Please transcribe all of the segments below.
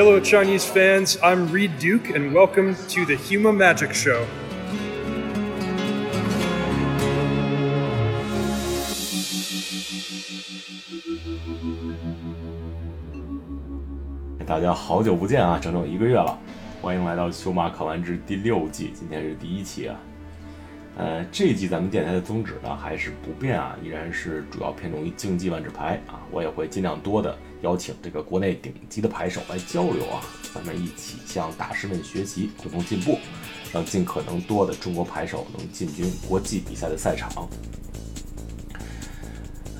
Hello, Chinese fans. I'm Reed Duke, and welcome to the Huma Magic Show. 大家好久不见啊，整整一个月了，欢迎来到《修马考完之》第六季，今天是第一期啊。 呃，这一季咱们电台的宗旨呢还是不变啊，依然是主要偏重于竞技万智牌啊。我也会尽量多的邀请这个国内顶级的牌手来交流啊，咱们一起向大师们学习，共同进步，让尽可能多的中国牌手能进军国际比赛的赛场。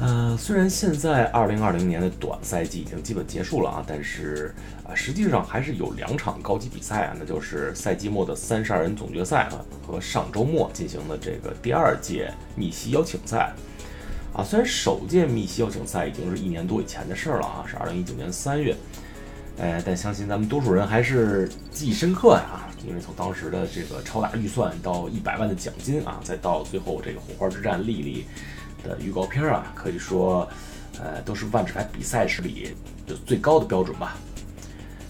呃，虽然现在二零二零年的短赛季已经基本结束了啊，但是啊，实际上还是有两场高级比赛啊，那就是赛季末的三十二人总决赛啊，和上周末进行的这个第二届密西邀请赛啊。虽然首届密西邀请赛已经是一年多以前的事儿了啊，是二零一九年三月，呃，但相信咱们多数人还是记忆深刻呀，因为从当时的这个超大预算到一百万的奖金啊，再到最后这个火花之战莉莉。的预告片啊，可以说，呃，都是万智牌比赛史里就最高的标准吧，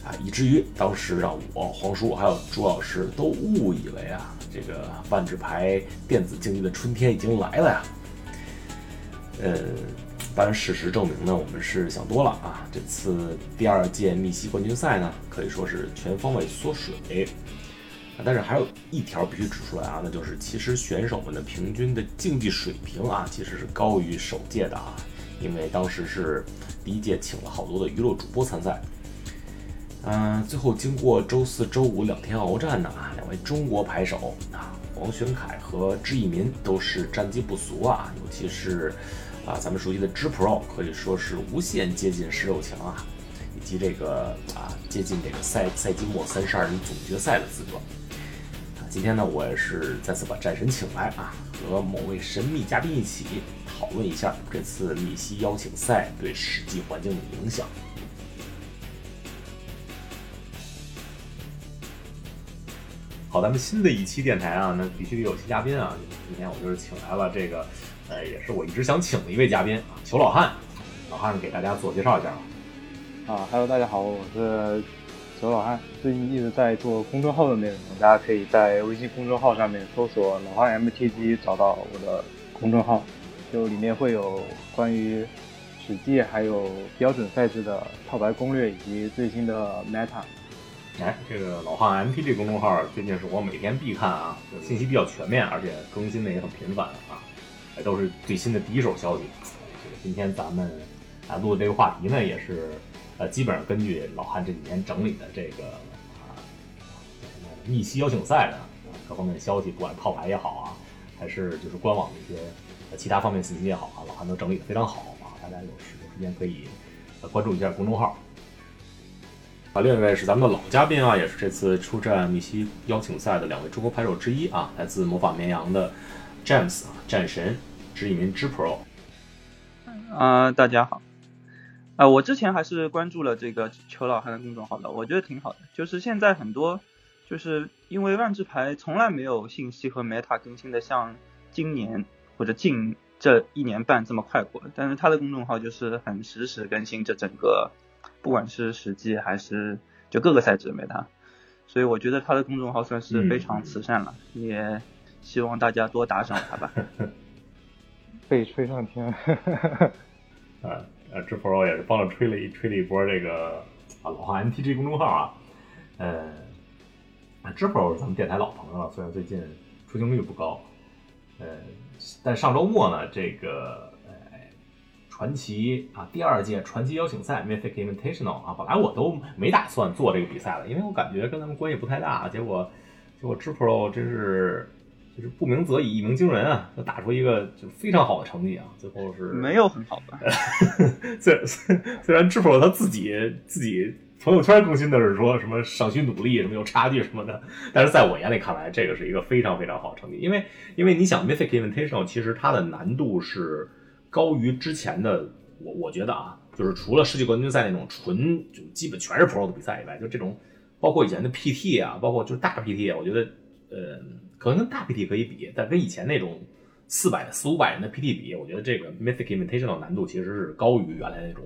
啊，以至于当时让我黄叔还有朱老师都误以为啊，这个万智牌电子竞技的春天已经来了呀。呃，当然事实证明呢，我们是想多了啊。这次第二届密西冠军赛呢，可以说是全方位缩水。但是还有一条必须指出来啊，那就是其实选手们的平均的竞技水平啊，其实是高于首届的啊，因为当时是第一届请了好多的娱乐主播参赛。嗯，最后经过周四周五两天鏖战呢啊，两位中国牌手啊，王玄凯和知义民都是战绩不俗啊，尤其是啊咱们熟悉的知 Pro 可以说是无限接近十六强啊，以及这个啊接近这个赛赛季末三十二人总决赛的资格。今天呢，我也是再次把战神请来啊，和某位神秘嘉宾一起讨论一下这次密西邀请赛对实际环境的影响。好，咱们新的一期电台啊，那必须得有新嘉宾啊。今天我就是请来了这个，呃，也是我一直想请的一位嘉宾啊，裘老汉。老汉给大家自我介绍一下吧。啊，Hello，大家好，我是。裘老汉最近一直在做公众号的内容，大家可以在微信公众号上面搜索“老汉 MTG” 找到我的公众号，就里面会有关于史记还有标准赛制的套牌攻略以及最新的 Meta。哎，这个老汉 MTG 公众号最近是我每天必看啊，信息比较全面，而且更新的也很频繁啊，都是最新的第一手消息。今天咱们啊录的这个话题呢，也是。呃，基本上根据老汉这几年整理的这个啊，密西邀请赛的各方面的消息，不管套牌也好啊，还是就是官网的一些其他方面信息也好啊，老汉都整理的非常好啊。大家有时有时间可以关注一下公众号。啊，另一位是咱们的老嘉宾啊，也是这次出战密西邀请赛的两位中国牌手之一啊，来自魔法绵羊的 James 啊，战神，知一名知 Pro。啊，大家好。啊，我之前还是关注了这个裘老汉的公众号的，我觉得挺好的。就是现在很多，就是因为万智牌从来没有信息和 meta 更新的像今年或者近这一年半这么快过。但是他的公众号就是很实时更新这整个，不管是实际还是就各个赛制的 meta，所以我觉得他的公众号算是非常慈善了，也希望大家多打赏他吧。被吹上天，啊。呃，知 Pro 也是帮着吹了一吹了一波这个啊老话 MTG 公众号啊，呃，知 Pro 是咱们电台老朋友了，虽然最近出镜率不高，呃，但上周末呢，这个呃传奇啊第二届传奇邀请赛 Mythic Invitational 啊，本来我都没打算做这个比赛了，因为我感觉跟咱们关系不太大，结果结果知 Pro 真是。就是不鸣则已，一鸣惊人啊！就打出一个就非常好的成绩啊！最后是没有很好吧？虽虽然知否他自己自己朋友圈更新的是说什么尚需努力，什么有差距什么的，但是在我眼里看来，这个是一个非常非常好的成绩。因为因为你想，Mythic Invitational 其实它的难度是高于之前的，我我觉得啊，就是除了世界冠军赛那种纯就基本全是 Pro 的比赛以外，就这种包括以前的 PT 啊，包括就是大 PT，我觉得呃。可能跟大 PT 可以比，但跟以前那种四百四五百人的 PT 比，我觉得这个 Mythic Invitational 难度其实是高于原来那种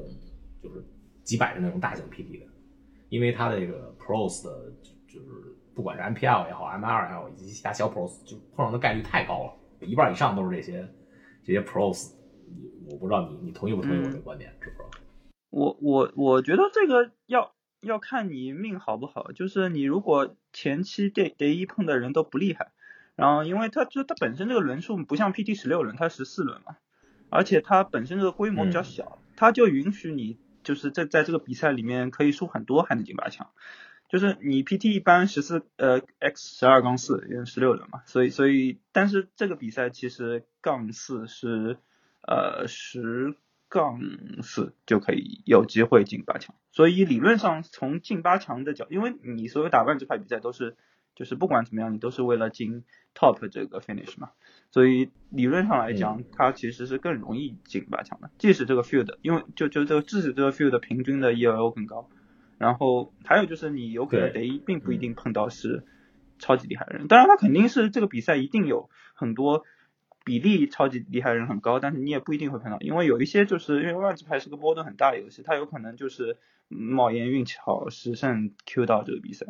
就是几百人那种大型 PT 的。因为它的这个 pros 的，就是不管是 MPL 也好，MR 也好，以及其他小 pros，就碰上的概率太高了，一半以上都是这些这些 pros。我不知道你你同意不同意我这个观点，知不知道？我我我觉得这个要要看你命好不好，就是你如果前期 day day 一碰的人都不厉害，然后因为它就它本身这个轮数不像 PT 十六轮，它十四轮嘛，而且它本身这个规模比较小，它就允许你就是在在这个比赛里面可以输很多还能进八强，就是你 PT 一般十四呃 X 十二杠四因为十六轮嘛，所以所以但是这个比赛其实杠四是呃十。杠四就可以有机会进八强，所以理论上从进八强的角，因为你所有打万智牌比赛都是，就是不管怎么样，你都是为了进 top 这个 finish 嘛，所以理论上来讲，它其实是更容易进八强的。即使这个 field，因为就就这个即使这个 field 平均的 ELO 更高，然后还有就是你有可能得并不一定碰到是超级厉害的人，当然他肯定是这个比赛一定有很多。比例超级厉害的人很高，但是你也不一定会碰到，因为有一些就是因为万智牌是个波动很大的游戏，它有可能就是冒烟运气好十胜 Q 到这个比赛，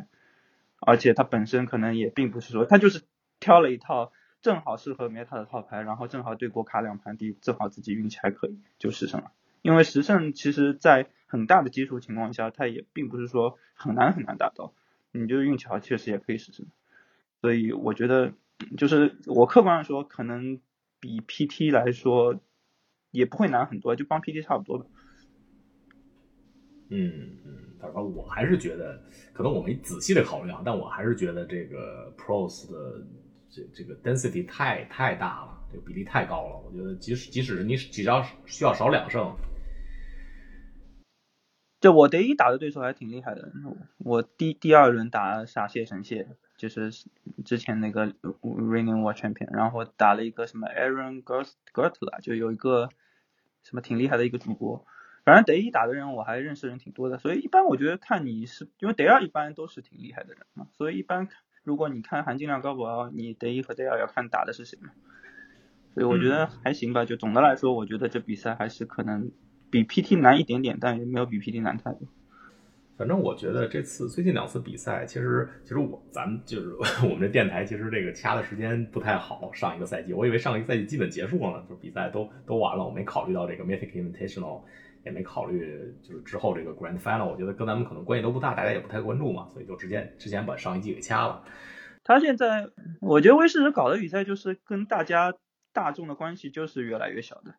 而且它本身可能也并不是说他就是挑了一套正好适合 meta 的套牌，然后正好对过卡两盘地，正好自己运气还可以就十胜了。因为十胜其实在很大的基础情况下，它也并不是说很难很难达到，你就是运气好确实也可以十胜。所以我觉得。就是我客观上说，可能比 PT 来说也不会难很多，就帮 PT 差不多的。嗯嗯，反正我还是觉得，可能我没仔细的考虑啊，但我还是觉得这个 Pros 的这这个 density 太太大了，这个比例太高了。我觉得即使即使是你只要需要少两胜，就我第一打的对手还挺厉害的，我第第二轮打傻蟹神蟹。就是之前那个 Raining War Champion，然后打了一个什么 Aaron Gertler，就有一个什么挺厉害的一个主播。反正德一打的人我还认识人挺多的，所以一般我觉得看你是因为德二一般都是挺厉害的人嘛，所以一般如果你看含金量高不高，你德一和德二要看打的是谁嘛。所以我觉得还行吧，就总的来说，我觉得这比赛还是可能比 PT 难一点点，但也没有比 PT 难太多。反正我觉得这次最近两次比赛，其实其实我咱们就是 我们这电台，其实这个掐的时间不太好。上一个赛季，我以为上一个赛季基本结束了，就比赛都都完了，我没考虑到这个 Mythic Invitational，也没考虑就是之后这个 Grand Final，我觉得跟咱们可能关系都不大，大家也不太关注嘛，所以就直接之前把上一季给掐了。他现在，我觉得威士搞的比赛就是跟大家大众的关系就是越来越小的，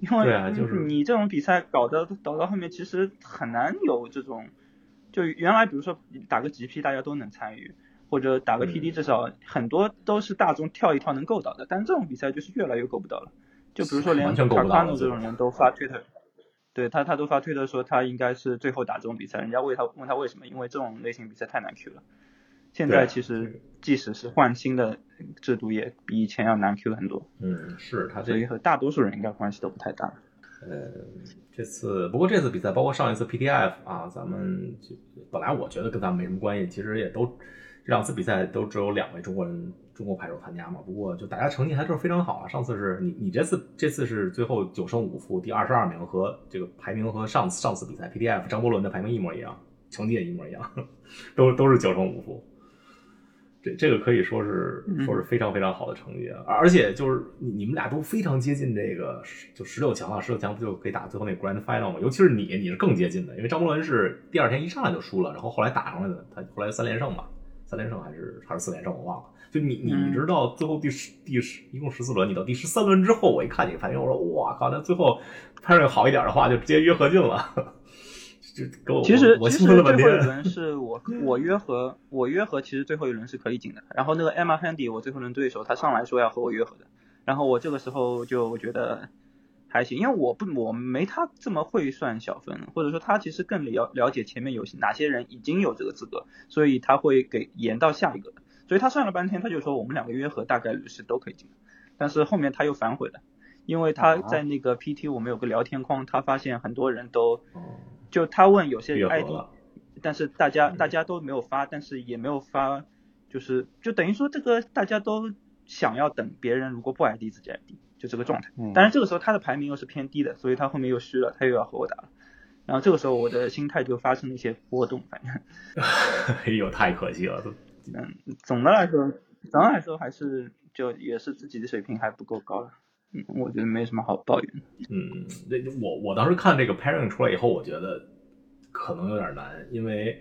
因为就是你这种比赛搞的搞到后面，其实很难有这种。就原来比如说打个 GP 大家都能参与，或者打个 TD，至少很多都是大众跳一跳能够到的，但这种比赛就是越来越够不到了。就比如说连卡卡诺这种人都发推特，对他他都发推特说他应该是最后打这种比赛，人家问他问他为什么，因为这种类型比赛太难 Q 了。现在其实即使是换新的制度，也比以前要难 Q 很多。嗯，是他所以和大多数人应该关系都不太大。呃，这次不过这次比赛，包括上一次 PTF 啊，咱们就本来我觉得跟咱们没什么关系，其实也都这两次比赛都只有两位中国人中国牌手参加嘛。不过就大家成绩还都是非常好啊。上次是你你这次这次是最后九胜五负，第二十二名，和这个排名和上次上次比赛 PDF 张伯伦的排名一模一样，成绩也一模一样，都都是九胜五负。这这个可以说是说是非常非常好的成绩，而且就是你你们俩都非常接近这个就十六强啊，十六强不就可以打最后那 Grand Final 吗？尤其是你，你是更接近的，因为张伯伦是第二天一上来就输了，然后后来打上来的，他后来三连胜吧，三连胜还是还是四连胜我忘了。就你你直到最后第十第十一共十四轮，你到第十三轮之后，我一看你反应，我说哇靠，那最后拍上好一点的话，就直接约合进了。其实其实最后一轮是我我约和我约和，其实最后一轮是可以进的。然后那个 Emma Handy 我最后轮对手，他上来说要和我约和的。然后我这个时候就觉得还行，因为我不我没他这么会算小分，或者说他其实更了了解前面有哪些人已经有这个资格，所以他会给延到下一个。所以他算了半天，他就说我们两个约和大概率是都可以进的。但是后面他又反悔了，因为他在那个 PT 我们有个聊天框，他发现很多人都。就他问有些 ID，但是大家大家都没有发，但是也没有发，就是就等于说这个大家都想要等别人如果不 ID 自己 ID，就这个状态。但是这个时候他的排名又是偏低的，所以他后面又虚了，他又要和我打了。然后这个时候我的心态就发生了一些波动，反正，哎呦，太可惜了，嗯，总的来说，总的来说还是就也是自己的水平还不够高了，嗯，我觉得没什么好抱怨。嗯，那我我当时看这个 pairing 出来以后，我觉得可能有点难，因为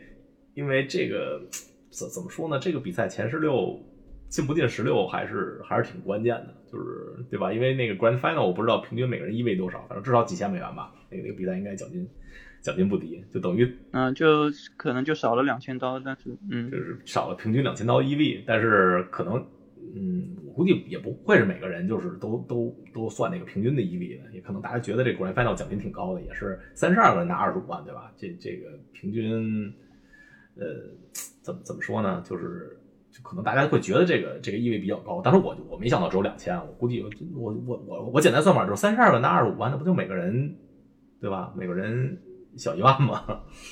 因为这个怎怎么说呢？这个比赛前十六进不进十六还是还是挺关键的，就是对吧？因为那个 grand final 我不知道平均每个人一位多少，反正至少几千美元吧。那个那个比赛应该奖金奖金不低，就等于嗯，就可能就少了两千刀，但是嗯，就是少了平均两千刀 EV，但是可能嗯，我估计也不会是每个人就是都都都算那个平均的 EV 的，也可能大家觉得这 grand final 奖金挺高的，也是三十二个人拿二十五万，对吧？这这个平均呃怎么怎么说呢？就是就可能大家会觉得这个这个 EV 比较高，但是我我没想到只有两千，我估计我我我我简单算法就是三十二个拿二十五万，那不就每个人对吧？每个人小一万嘛，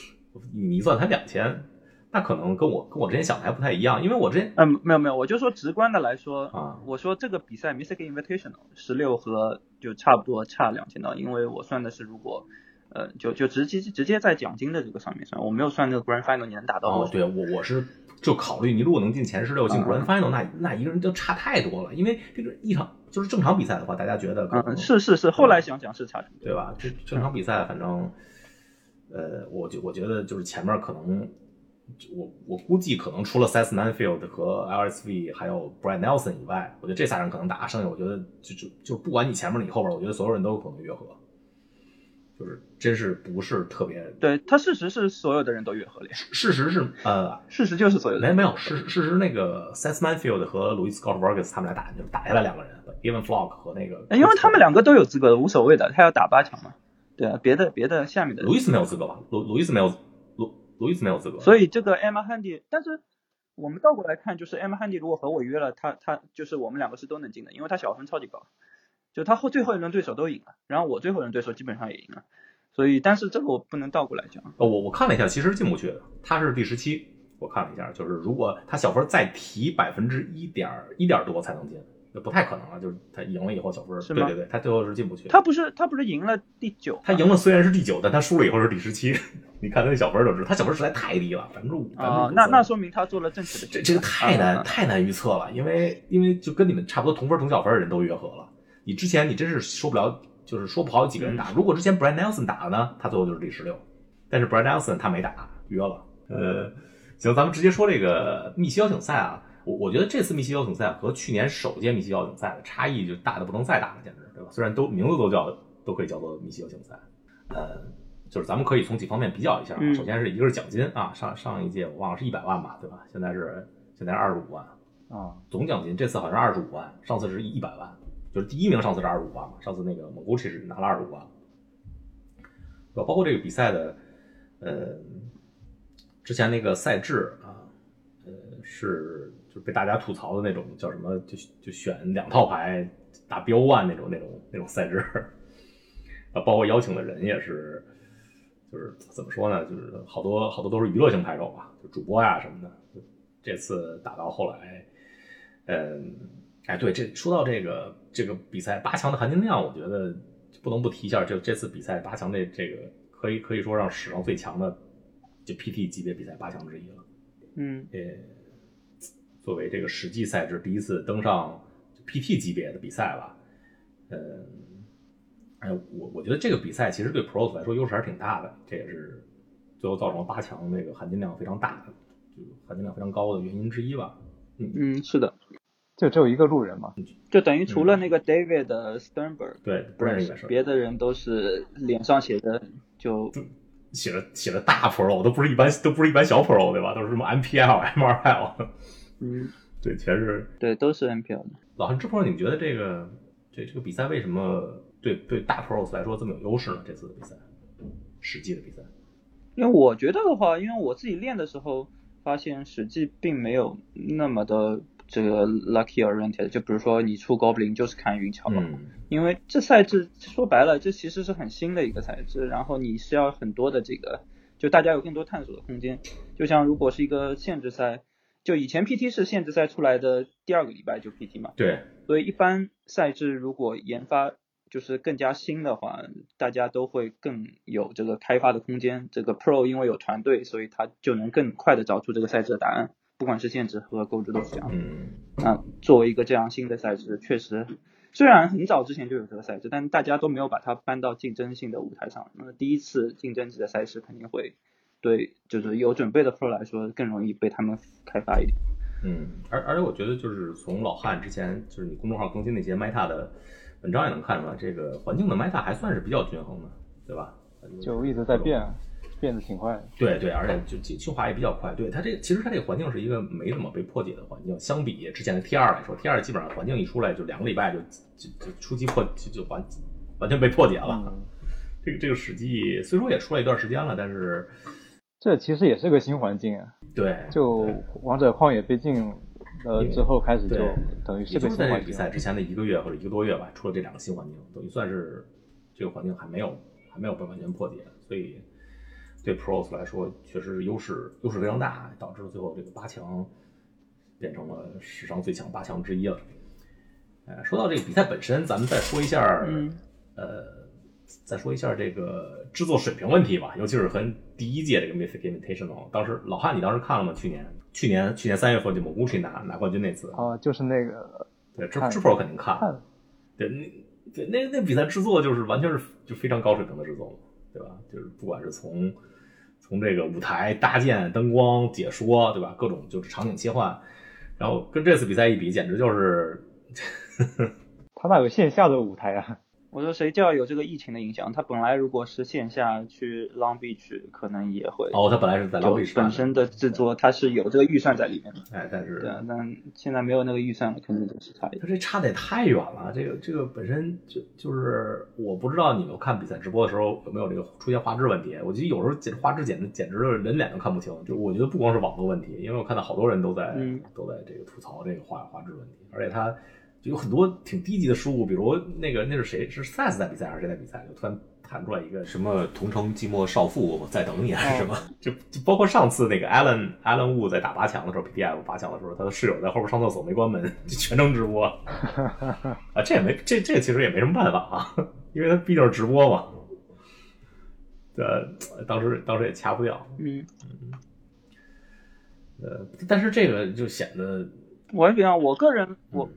你一算才两千，那可能跟我跟我之前想的还不太一样，因为我之前嗯没有没有，我就说直观的来说啊，我说这个比赛 Mystic Invitational 十六和就差不多差两千刀，因为我算的是如果呃就就直接直接在奖金的这个上面算，我没有算那个 Grand Final 你能打到多哦，少。对我我是就考虑你如果能进前十六进嗯 Grand Final，那那一个人就差太多了，因为这个一场就是正常比赛的话，大家觉得可能嗯，是是是，后来想想是差。对吧？这正常比赛，反正，呃，我觉我觉得就是前面可能，我我估计可能除了 Seth Manfield 和 LSV 还有 Brian Nelson 以外，我觉得这仨人可能打，剩下我觉得就就就不管你前面你后边，我觉得所有人都有可能越合，就是真是不是特别。对他事实是所有的人都越合了呀，事实是呃，事实就是所有的人没没有事事实那个 Seth Manfield 和 Louis Scott Vargas 他们俩打就打下来两个人，Even Flock 和那个，哎因为他们两个都有资格的，无所谓的，他要打八强嘛。对啊，别的别的下面的路易斯没有资格吧？路路易斯没有路路易斯没有资格，所以这个 Emma Handy，但是我们倒过来看，就是 Emma Handy 如果和我约了，他他就是我们两个是都能进的，因为他小分超级高，就他后最后一轮对手都赢了，然后我最后一轮对手基本上也赢了，所以但是这个我不能倒过来讲。呃，我我看了一下，其实进不去的，他是第十七。我看了一下，就是如果他小分再提百分之一点一点多才能进，那不太可能了。就是他赢了以后小分，是吗对对对，他最后是进不去。他不是他不是赢了第九吗，他赢了虽然是第九，但他输了以后是第十七。你看他那小分就知道，他小分实在太低了，百分之五。啊、那那说明他做了正确的。这这个太难、啊太难预测了，因为因为就跟你们差不多同分同小分的人都约合了，你之前你真是说不了，就是说不好有几个人打。如果之前 Brad Nelson 打了呢，他最后就是第十六，但是 Brad Nelson 他没打，约了。呃，行，咱们直接说这个密西邀请赛啊，我我觉得这次密西邀请赛和去年首届密西邀请赛的差异就大的不能再大了，简直对吧？虽然都名字都叫都可以叫做密西邀请赛，呃，就是咱们可以从几方面比较一下首先是一个是奖金啊，上上一届我忘了是一百万吧，对吧？现在是现在是二十五万，啊，总奖金这次好像是二十五万，上次是一百万，就是第一名上次是二十五万嘛，上次那个蒙古奇是拿了二十五万，对吧？包括这个比赛的，呃，之前那个赛制啊，呃，是就是被大家吐槽的那种叫什么，就就选两套牌打标万那种那种那种赛制，啊，包括邀请的人也是，就是怎么说呢，就是好多好多都是娱乐性牌手吧，就主播呀什么的。这次打到后来，嗯，哎，对，这说到这个这个比赛八强的含金量，我觉得不能不提一下，就这次比赛八强这这个可以可以说让史上最强的就 PT 级别比赛八强之一了。嗯呃，作为这个实际赛制第一次登上 PT 级别的比赛吧，呃，哎，我我觉得这个比赛其实对 Pros 来说优势还是挺大的，这也是最后造成了八强那个含金量非常大的，就含金量非常高的原因之一吧。嗯嗯，是的，就只有一个路人嘛，就等于除了那个 David Sternberg，、对，不认识。别的人都是脸上写着就写着写着大 Pro 都不是一般都不是一般小 Pro 对吧？都是什么 MPL、MRL，嗯对，全是对都是 NPL 的。老韩，这 Pro 你们觉得这个这这个比赛为什么对对大 Pros 来说这么有优势呢？这次的比赛，实际的比赛，因为我觉得的话，因为我自己练的时候发现史记并没有那么的这个 lucky oriented，就比如说你出 Goblin 就是看运气好不好。嗯因为这赛制说白了，这其实是很新的一个赛制，然后你是要很多的这个，就大家有更多探索的空间。就像如果是一个限制赛，就以前 PT 是限制赛出来的第二个礼拜就 PT 嘛，对，所以一般赛制如果研发就是更加新的话，大家都会更有这个开发的空间。这个 Pro 因为有团队，所以它就能更快的找出这个赛制的答案，不管是限制和构筑都是这样。嗯，那作为一个这样新的赛制，确实虽然很早之前就有这个赛制，但大家都没有把它搬到竞争性的舞台上。那么第一次竞争级的赛事肯定会对就是有准备的 Pro 来说更容易被他们开发一点。嗯，而而且我觉得就是从老汉之前就是你公众号更新那些 Meta 的文章也能看出来，这个环境的 Meta 还算是比较均衡的，对吧？就一直在变，变得挺快的。对对，而且就进进化也比较快。对它这其实它这个环境是一个没怎么被破解的环境，相比之前的 T 二来说，T 二基本上环境一出来就两个礼拜就就就初期破就就完完全被破解了。嗯这个这个史记虽说也出来一段时间了，但是这其实也是个新环境啊，对就王者旷野被禁了之后开始就对等于是是个新环境在比赛。之前的一个月或者一个多月吧，出了这两个新环境，等于算是这个环境还没有还没有被完全破解，所以对 Pros 来说确实是优势优势非常大，导致最后这个八强变成了史上最强八强之一了。呃，说到这个比赛本身，咱们再说一下，嗯呃，再说一下这个制作水平问题吧，尤其是和第一届这个 Mythic Invitational，当时老汉你当时看了吗？去年去年去年三月份就 Moguchi 拿拿冠军那次，啊，就是那个对，知看知 Pro 肯定看看对，那对那那比赛制作就是完全是就非常高水平的制作嘛，对吧？就是不管是从从这个舞台搭建、灯光、解说，对吧？各种就是场景切换，然后跟这次比赛一比，简直就是 他那有线下的舞台啊，我说谁叫有这个疫情的影响？他本来如果是线下去 Long Beach，可能也会。哦，他本来是在 Long Beach 本身的制作，他是有这个预算在里面的。哎，但是对啊，但现在没有那个预算了，肯定就是差一点。他这差的也太远了，这个这个本身就就是我不知道你们看比赛直播的时候有没有这个出现画质问题。我觉得有时候简画质简直简直是人脸都看不清，就我觉得不光是网络问题，因为我看到好多人都在、嗯都在这个吐槽这个画画质问题，而且他就有很多挺低级的失误，比如那个那是谁？是 Size 在比赛还是谁在比赛，就突然弹出来一个什么同城寂寞少妇我在等你还是什么，就就包括上次那个 Allen Allen Wu 在打八强的时候，PDF 八强的时候，他的室友在后边上厕所没关门，就全程直播。啊，这也没这这其实也没什么办法啊，因为他毕竟是直播嘛。呃，当时当时也掐不掉，嗯，呃，但是这个就显得我也比较，我个人我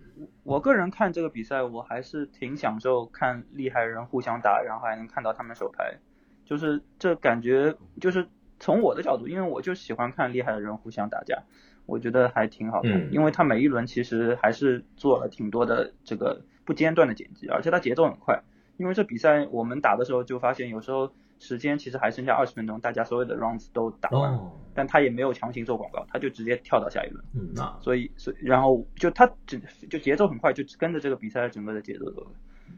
我个人看这个比赛，我还是挺享受看厉害人互相打，然后还能看到他们手牌，就是这感觉就是从我的角度，因为我就喜欢看厉害的人互相打架，我觉得还挺好看，嗯因为他每一轮其实还是做了挺多的这个不间断的剪辑，而且他节奏很快。因为这比赛我们打的时候就发现，有时候时间其实还剩下二十分钟，大家所有的 rounds 都打完了，哦，但他也没有强行做广告，他就直接跳到下一轮。嗯，那所以，所以然后就他整就节奏很快，就跟着这个比赛整个的节奏走了。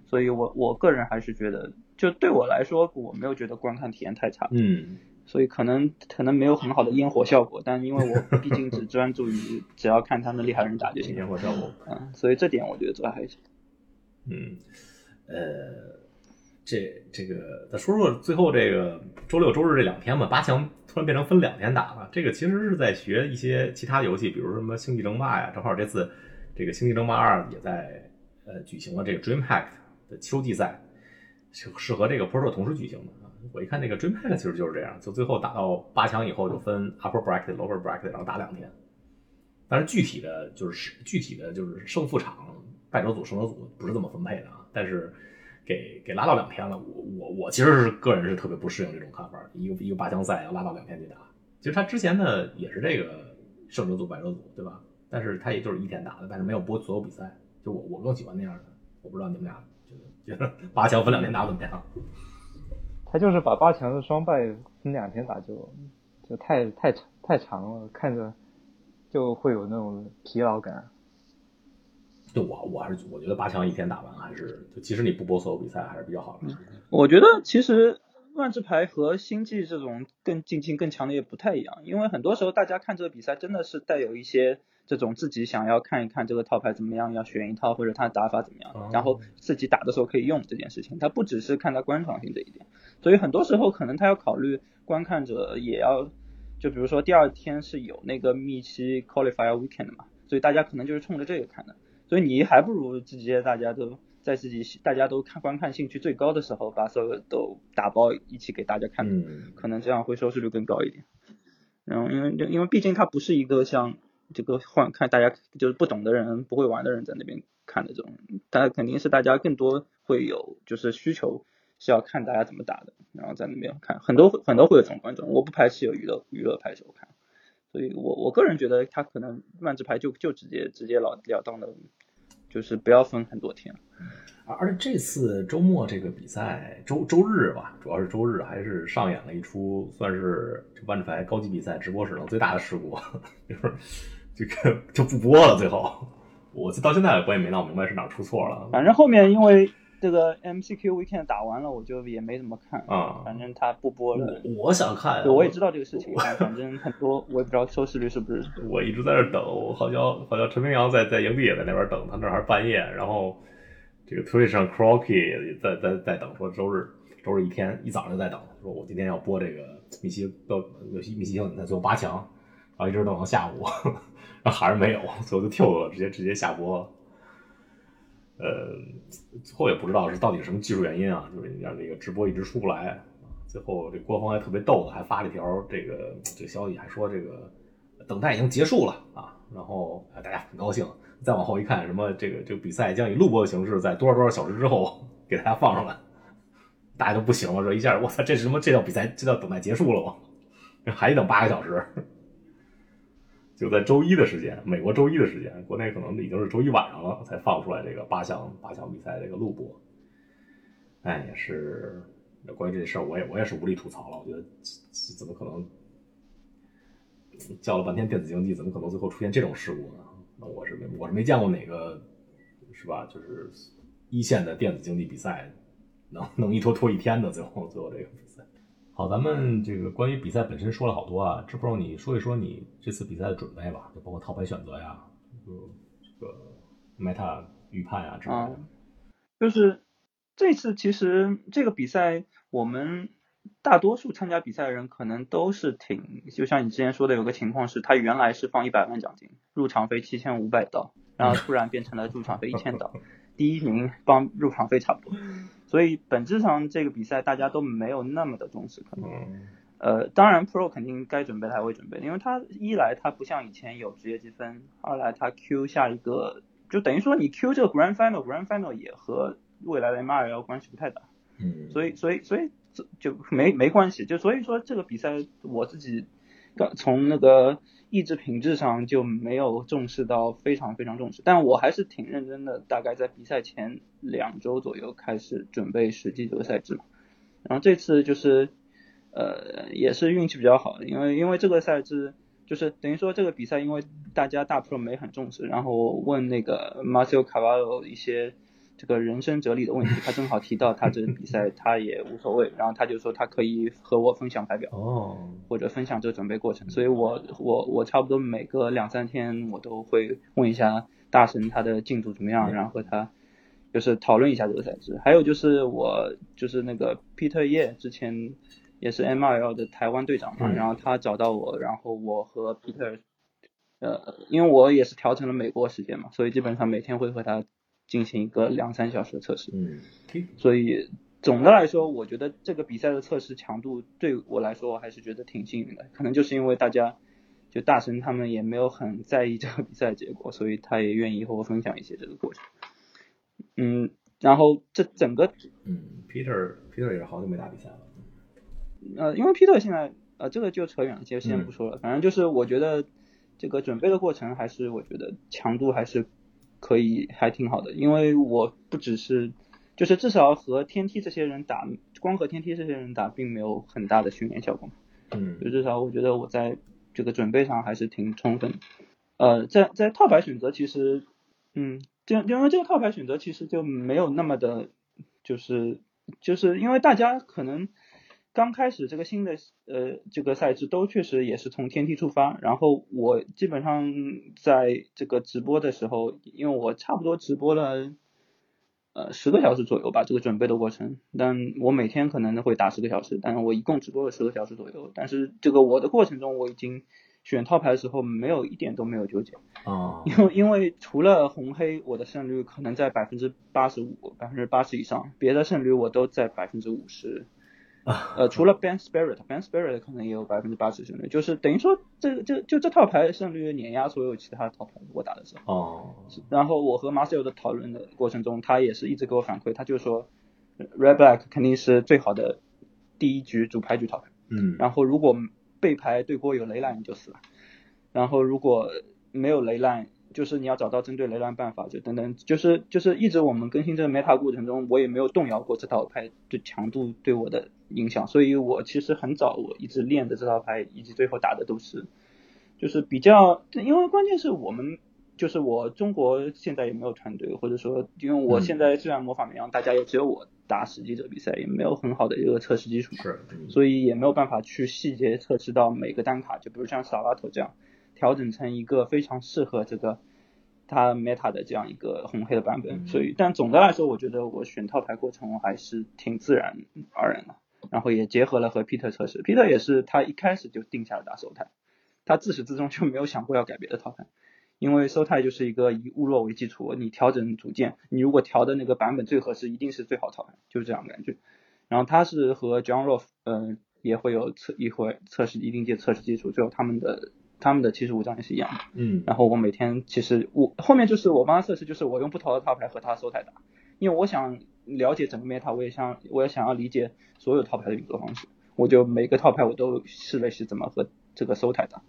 所以我我个人还是觉得，就对我来说，我没有觉得观看体验太差，嗯所以可能可能没有很好的烟火效果，但因为我毕竟只专注于只要看他们厉害人打就行烟，火效果，嗯，所以这点我觉得做的还行。嗯，呃，这这个再说说最后这个周六周日这两天吧，八强突然变成分两天打了，这个其实是在学一些其他游戏，比如什么星际争霸呀，正好这次这个星际争霸二也在呃举行了这个 DreamHack 的秋季赛，是是和这个 Pro 同时举行的啊。我一看这个 DreamHack 其实就是这样，就最后打到八强以后就分 Upper Bracket、Lower Bracket，然后打两天。但是具体的就是具体的就是胜负场，败者组、胜者组不是这么分配的啊。但是给给拉到两天了，我我我其实是个人是特别不适应这种看法，一个一个八强赛要拉到两天去打。其实他之前呢也是这个胜者组、败者组，对吧？但是他也就是一天打的，但是没有播所有比赛。就我我更喜欢那样的，我不知道你们俩觉得觉得八强分两天打怎么样？他就是把八强的双败分两天打就就太太长太长了，看着就会有那种疲劳感。就我我还是我觉得八强一天打完还是就即使你不播所有比赛还是比较好的。我觉得其实万智牌和星际这种更竞技更强的也不太一样，因为很多时候大家看这个比赛真的是带有一些这种自己想要看一看这个套牌怎么样，要选一套或者他打法怎么样，哦然后自己打的时候可以用这件事情，它不只是看它观赏性这一点，所以很多时候可能他要考虑观看者也要，就比如说第二天是有那个密期 qualifier weekend 的嘛，所以大家可能就是冲着这个看的，所以你还不如直接大家都在自己大家都看观看兴趣最高的时候，把所有都打包一起给大家看，嗯。可能这样会收视率更高一点。然后因为因为毕竟它不是一个像这个换看大家就是不懂的人不会玩的人在那边看的这种，它肯定是大家更多会有就是需求是要看大家怎么打的，然后在那边看。很多很多会有这种观众，我不排斥有娱乐娱乐拍手看，所以我我个人觉得他可能万智牌就就直接直截了了当的，就是不要分很多天。而而且这次周末这个比赛，周周日吧，主要是周日，还是上演了一出算是这万智牌高级比赛直播史上最大的事故，就是这个就不播了。最后，我到现在我也没闹明白是哪出错了。反正后面因为这个 MCQ Weekend 打完了，我就也没怎么看啊反正他不播了。我想看，对，我也知道这个事情，但反正很多我也不知道收视率是不是。我一直在这等，我好像好像陈明阳在在营地也在那边等，他那还是半夜，然后这个 Twitch 上 Crocky 也在在在等，说周日周日一天一早上就在等，说我今天要播这个密西到游戏密西小比赛最后八强，然后一直等到下午，然后还是没有，所以我就跳了，直接直接下播。呃，最后也不知道是到底是什么技术原因啊，就是让这个直播一直出不来。最后这官方还特别逗的，还发了一条这个这个消息，还说这个等待已经结束了啊，然后大家很高兴。再往后一看，什么这个这个比赛将以录播的形式在多少多少小时之后给大家放上来，大家都不行了，说一下我操，这是什么？这叫比赛？这叫等待结束了吗？还得等八个小时。就在周一的时间，美国周一的时间，国内可能已经是周一晚上了，才放出来这个八项八项比赛这个录播。哎，也是关于这事儿，我也我也是无力吐槽了。我觉得怎么可能叫了半天电子竞技，怎么可能最后出现这种事故呢？那我是没我是没见过哪个是吧？就是一线的电子竞技比赛能能一拖拖一天的，最后最后这个比赛。好，咱们这个关于比赛本身说了好多啊，这不你说一说你这次比赛的准备吧，就包括套牌选择呀，就这个 meta 预判啊之类的。啊，就是这次其实这个比赛，我们大多数参加比赛的人可能都是挺，就像你之前说的，有个情况是，他原来是放一百万奖金，入场费七千五百刀，然后突然变成了入场费一千刀，第一名帮入场费差不多，所以本质上这个比赛大家都没有那么的重视，可能。嗯呃，当然，Pro 肯定该准备的还会准备，因为它一来它不像以前有职业积分，二来它 Q 下一个，就等于说你 Q 这个 Grand Final，Grand Final 也和未来的 MRL 关系不太大，嗯，所以所以所以这就没没关系，就所以说这个比赛我自己刚从那个意志品质上就没有重视到非常非常重视，但我还是挺认真的，大概在比赛前两周左右开始准备实际这个赛制嘛，然后这次就是。呃，也是运气比较好的，因为因为这个赛制就是等于说这个比赛，因为大家大 pro 没很重视，然后问那个 Marcel Cavallo 一些这个人生哲理的问题，他正好提到他这个比赛 他也无所谓，然后他就说他可以和我分享排表，哦，或者分享这个准备过程，所以我我我差不多每隔两三天我都会问一下大神他的进度怎么样，然后和他就是讨论一下这个赛制，还有就是我就是那个 Peter Ye 之前。也是 MRL 的台湾队长嘛，嗯。然后他找到我，然后我和 Peter，呃，因为我也是调成了美国时间嘛，所以基本上每天会和他进行一个两三小时的测试。嗯，所以总的来说，我觉得这个比赛的测试强度对我来说，我还是觉得挺幸运的。可能就是因为大家就大神他们也没有很在意这个比赛结果，所以他也愿意和我分享一些这个过程。嗯，然后这整个嗯，Peter Peter 也是好久没打比赛了。呃，因为 Peter 现在呃，这个就扯远了，就先不说了。反正就是我觉得这个准备的过程还是我觉得强度还是可以，还挺好的。因为我不只是就是至少和天梯这些人打，光和天梯这些人打，并没有很大的训练效果。嗯，就至少我觉得我在这个准备上还是挺充分。呃，在在套牌选择其实，嗯，就因为这个套牌选择其实就没有那么的，就是就是因为大家可能。刚开始这个新的呃这个赛制都确实也是从天梯出发，然后我基本上在这个直播的时候，因为我差不多直播了呃十个小时左右吧，这个准备的过程，但我每天可能会打十个小时，但是我一共直播了十个小时左右，但是这个我的过程中我已经选套牌的时候没有一点都没有纠结，啊，因为因为除了红黑，我的胜率可能在百分之八十五、百分之八十以上，别的胜率我都在百分之五十。呃，除了 Ban Spirit，Ban Spirit 可能也有百分之八十胜率，就是等于说这这就这套牌胜率碾压所有其他套牌。我打的时候，哦，然后我和 Marcel 的讨论的过程中，他也是一直给我反馈，他就说 Red Black 肯定是最好的第一局主牌局套牌。嗯，然后如果背牌对锅有雷烂你就死了，然后如果没有雷烂，就是你要找到针对雷乱办法，就等等，就是就是一直我们更新这个 meta 过程中，我也没有动摇过这套牌对强度对我的影响，所以我其实很早我一直练的这套牌，以及最后打的都是，就是比较，因为关键是我们就是我中国现在也没有团队，或者说因为我现在虽然魔法绵羊，大家也只有我打实际者比赛，也没有很好的一个测试基础，是，所以也没有办法去细节测试到每个单卡，就比如像萨拉头这样。调整成一个非常适合这个它 meta 的这样一个红黑的版本，所以但总的来说，我觉得我选套牌过程还是挺自然而然的。然后也结合了和 Peter 测试，Peter 也是他一开始就定下了打手态，他自始至终就没有想过要改别的套牌，因为收态就是一个以物弱为基础，你调整组件，你如果调的那个版本最合适，一定是最好套牌，就是这样的感觉。然后他是和 John Rolfe 嗯也会有测一会测试一定界测试基础，最后他们的。他们的七十五张也是一样的，嗯，然后我每天其实我后面就是我帮他测试，就是我用不同的套牌和他收台打，因为我想了解整个 meta，我也想我也想要理解所有套牌的运作方式，我就每个套牌我都试了试怎么和这个收台打，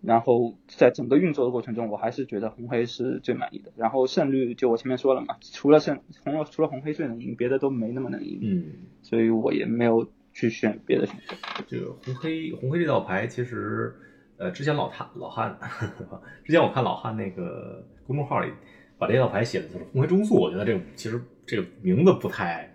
然后在整个运作的过程中，我还是觉得红黑是最满意的，然后胜率就我前面说了嘛，除了胜红除了红黑最能赢，别的都没那么能赢，嗯，所以我也没有去选别的选择。这个红黑红黑这道牌其实。呃，之前老汉老汉，之前我看老汉那个公众号里把这套牌写的就是红黑中速，我觉得这个其实这个名字不太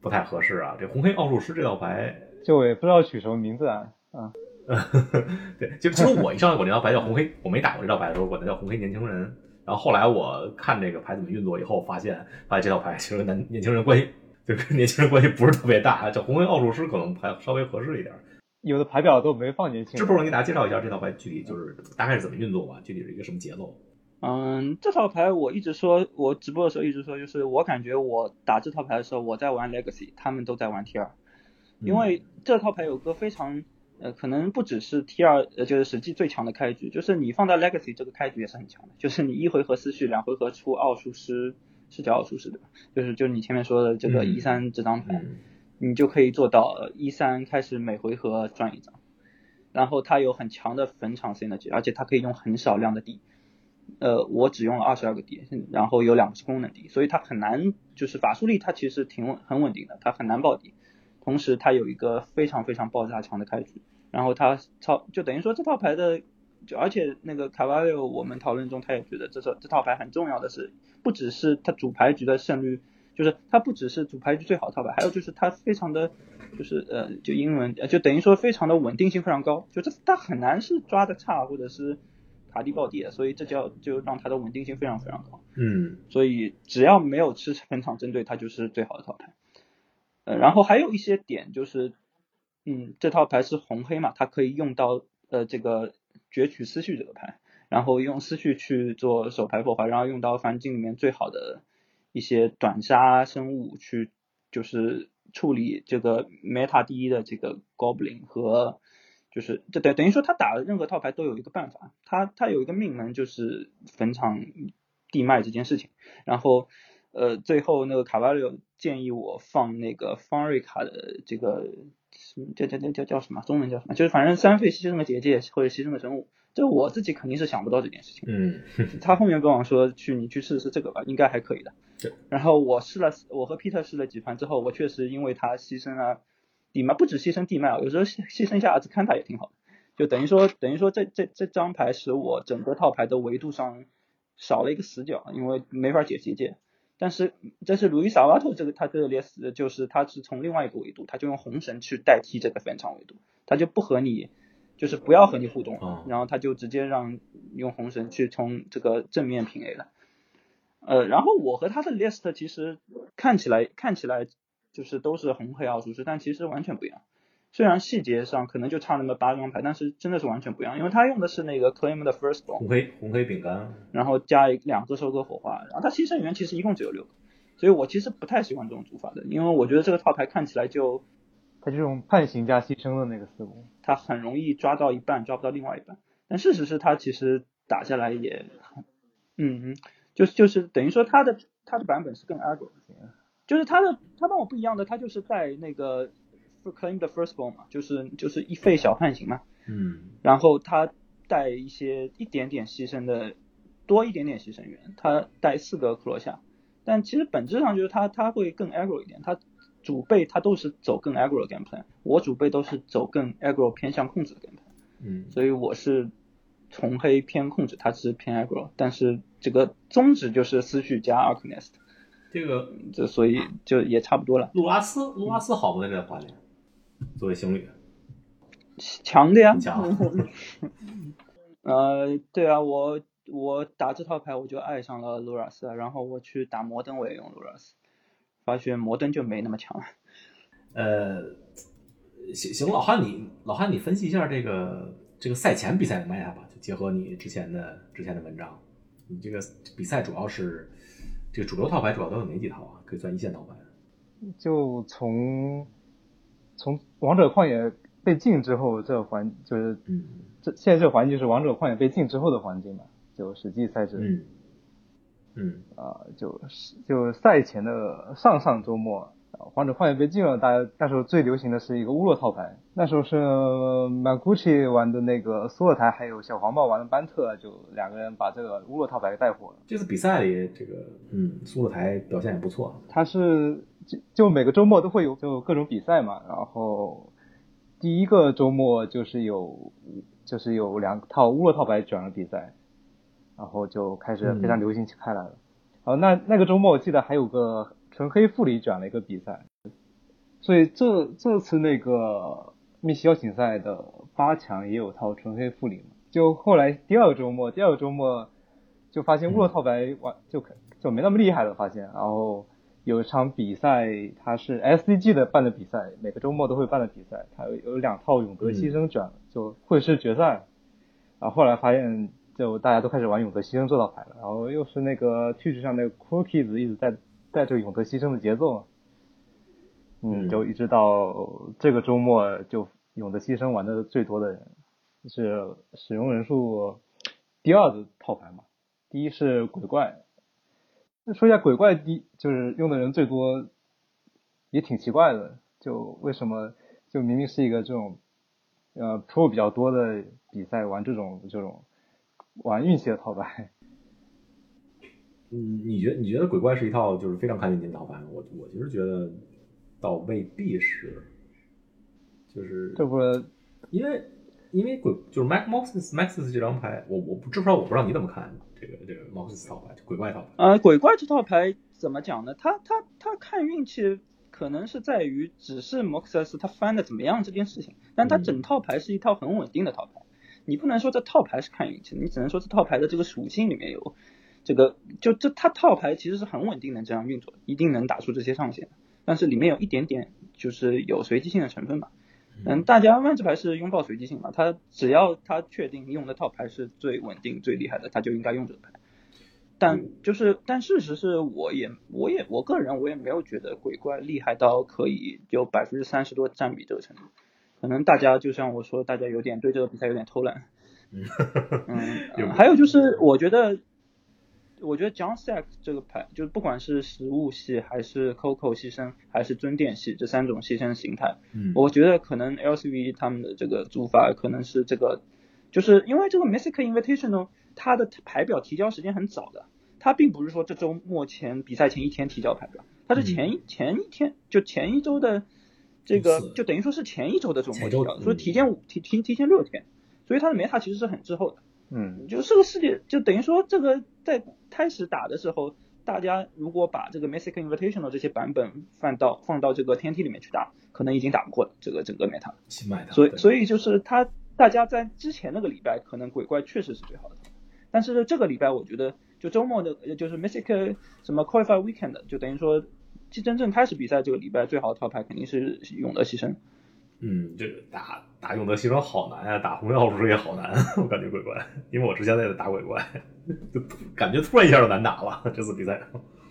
不太合适啊。这红黑奥数师这套牌，就我也不知道取什么名字啊。啊，对，就其实我一上来我这套牌叫红黑，我没打过这套牌的时候管它叫红黑年轻人。然后后来我看这个牌怎么运作以后，发现发现这套牌其实跟男年轻人关系就跟年轻人关系不是特别大，叫红黑奥数师可能还稍微合适一点。有的牌表都没放年轻人，是不是给大家介绍一下这套牌具体就是大概是怎么运作吧？具体是一个什么节奏？嗯，这套牌我一直说，我直播的时候一直说，就是我感觉我打这套牌的时候，我在玩 Legacy，他们都在玩 T 二，因为这套牌有个非常呃，可能不只是 T 二，呃，就是实际最强的开局，就是你放在 Legacy 这个开局也是很强的，就是你一回合思绪，两回合出奥术师，是叫奥术师对吧？就是就是你前面说的这个一三这张牌。你就可以做到一三开始每回合赚一张，然后它有很强的坟场 synergy，而且它可以用很少量的地，呃，我只用了二十二个地，然后有两个是功能地，所以它很难，就是法术力它其实挺稳很稳定的，它很难爆地，同时它有一个非常非常爆炸强的开局，然后它超就等于说这套牌的，就而且那个卡瓦六我们讨论中他也觉得这套这套牌很重要的是，不只是它主牌局的胜率。就是它不只是主牌局最好套牌，还有就是它非常的，就是呃，就英文就等于说非常的稳定性非常高，就这它很难是抓的差或者是卡地爆地的，所以这叫就让它的稳定性非常非常高。嗯，所以只要没有吃本场针对，它就是最好的套牌。呃，然后还有一些点就是，嗯，这套牌是红黑嘛，它可以用到呃这个攫取思绪这个牌，然后用思绪去做手牌破坏，然后用到环境里面最好的。一些短杀生物去就是处理这个 meta 第一的这个 goblin 和就是这等等于说他打任何套牌都有一个办法，他他有一个命门就是坟场地脉这件事情，然后呃最后那个卡巴六建议我放那个方瑞卡的这个叫叫叫叫叫什么中文叫什么，就是反正三费牺牲的结界或者牺牲的生物。就我自己肯定是想不到这件事情。嗯，他后面跟我说去你去试试这个吧，应该还可以的。对。然后我试了，我和 Peter 试了几盘之后，我确实因为他牺牲了地脉，不止牺牲地脉啊，有时候牺牺牲一下阿兹坎塔也挺好的。就等于说，等于说这这这张牌使我整个套牌的维度上少了一个死角，因为没法解结界。但是但是鲁伊萨瓦托这个他这个列斯，就是他是从另外一个维度，他就用红绳去代替这个反常维度，他就不和你。就是不要和你互动，然后他就直接让用红绳去从这个正面平 A 了，呃，然后我和他的 list 其实看起来看起来就是都是红黑奥数师，但其实完全不一样。虽然细节上可能就差那么八张牌，但是真的是完全不一样，因为他用的是那个 Claim 的 First Bone，红黑红黑饼干，然后加一两个收割火花，然后他牺牲员其实一共只有六个，所以我其实不太喜欢这种组法的，因为我觉得这个套牌看起来就他这种判刑加牺牲的那个思路，他很容易抓到一半，抓不到另外一半。但事实是，他其实打下来也很，嗯嗯，就是就是等于说它的它的版本是更 aggro，就是它的它跟我不一样的，它就是带那个 claim the first bone 嘛，就是就是一费小判刑嘛，嗯。然后它带一些一点点牺牲的多一点点牺牲员，它带四个克罗夏，但其实本质上就是它它会更 aggro 一点，它主备它都是走更 aggro 的 game plan，我主备都是走更 aggro 偏向控制的 game plan，嗯。所以我是红黑偏控制，它是偏 aggro，但是这个宗旨就是思绪加 Arcanist，这个这所以就也差不多了，路拉斯路拉斯好不在这个环里，作为情侣强的呀，强，呃，对啊，我我打这套牌我就爱上了卢拉斯，然后我去打摩登我也用卢拉斯，发现摩登就没那么强了。呃，行行，老汉你老汉你分析一下这个这个赛前比赛的 meta 吧，就结合你之前的之前的文章，你这个比赛主要是这个主流套牌主要都有哪几套啊？可以算一线套牌。就从从王者旷野被禁之后，这个环就是嗯这现在这个环境是王者旷野被禁之后的环境嘛，就实际赛制。嗯嗯啊、就是就赛前的上上周末，啊王者幻影被禁了，大家那时候最流行的是一个乌洛套牌，那时候是 Maguchi 玩的那个苏洛台，还有小黄帽玩的班特，就两个人把这个乌洛套牌给带火了。这次比赛里这个嗯苏洛台表现也不错，他是就就每个周末都会有就各种比赛嘛，然后第一个周末就是有就是有两套乌洛套牌转了比赛，然后就开始非常流行起开来了。然后那那个周末我记得还有个纯黑副里卷了一个比赛，所以这这次那个密西邀请赛的八强也有套纯黑副里嘛。就后来第二个周末，第二个周末就发现乌洛套白玩就可就没那么厉害了，发现，然后有一场比赛，它是 SCG 的办的比赛，每个周末都会办的比赛，它有有两套永德牺牲卷了，就会师决赛，然后后来发现就大家都开始玩永德牺牲这套牌了，然后又是那个 Twitch 上那个 Cookies 一直在带这个永德牺牲的节奏，嗯，嗯就一直到这个周末就勇德牺牲玩的最多的人是使用人数第二的套牌嘛，第一是鬼怪。那说一下鬼怪第就是用的人最多，也挺奇怪的。就为什么就明明是一个这种呃 pro 比较多的比赛，玩这种这种玩运气的套牌？嗯，你觉你觉得鬼怪是一套就是非常看运气的套牌？我我其实觉得倒未必是，就是这不因为因为鬼就是 Max Moxis Maxis 这张牌，我我不知不知道我不知道你怎么看这个这个 Moxis 套牌，就鬼怪套牌。呃，鬼怪这套牌怎么讲呢？他他他看运气，可能是在于只是 Moxus 他翻的怎么样这件事情，但他嗯整套牌是一套很稳定的套牌。你不能说这套牌是看运气的，你只能说这套牌的这个属性里面有这个，就这它套牌其实是很稳定的这样运作，一定能打出这些上限。但是里面有一点点就是有随机性的成分吧。嗯，大家万智牌是拥抱随机性嘛，他只要他确定用的套牌是最稳定、最厉害的，他就应该用这个牌。但就是，但事实是，我也，我也，我个人我也没有觉得鬼怪厉害到可以有百分之三十多占比这个程度。可能大家就像我说，大家有点对这个比赛有点偷懒。嗯 还有就是，我觉得，我觉得 John Stack 这个牌，就是不管是食物系，还是 Coco 牺牲，还是尊殿系这三种牺牲形态，嗯。我觉得可能 LCV 他们的这个做法可能是这个，就是因为这个 Mystic Invitational 它的牌表提交时间很早的，它并不是说这周末前比赛前一天提交牌表，它是前一、前一天就前一周的这个就等于说是前一周的周末提交，所以嗯提前五提提提前六天，所以它的 meta 其实是很滞后的。嗯。就这个世界，就等于说这个在开始打的时候，大家如果把这个 Mystic Invitational 这些版本放到放到这个天梯里面去打，可能已经打不过这个整个 meta。所以所以就是他大家在之前那个礼拜，可能鬼怪确实是最好的，但是这个礼拜我觉得就周末的，呃就是 Mystic 什么 Qualify Weekend，就等于说，真真正开始比赛这个礼拜最好的套牌肯定是永德牺牲。嗯，这个打打永德牺牲好难啊，打红药师也好难，我感觉鬼怪，因为我之前在打鬼怪，就感觉突然一下就难打了这次比赛。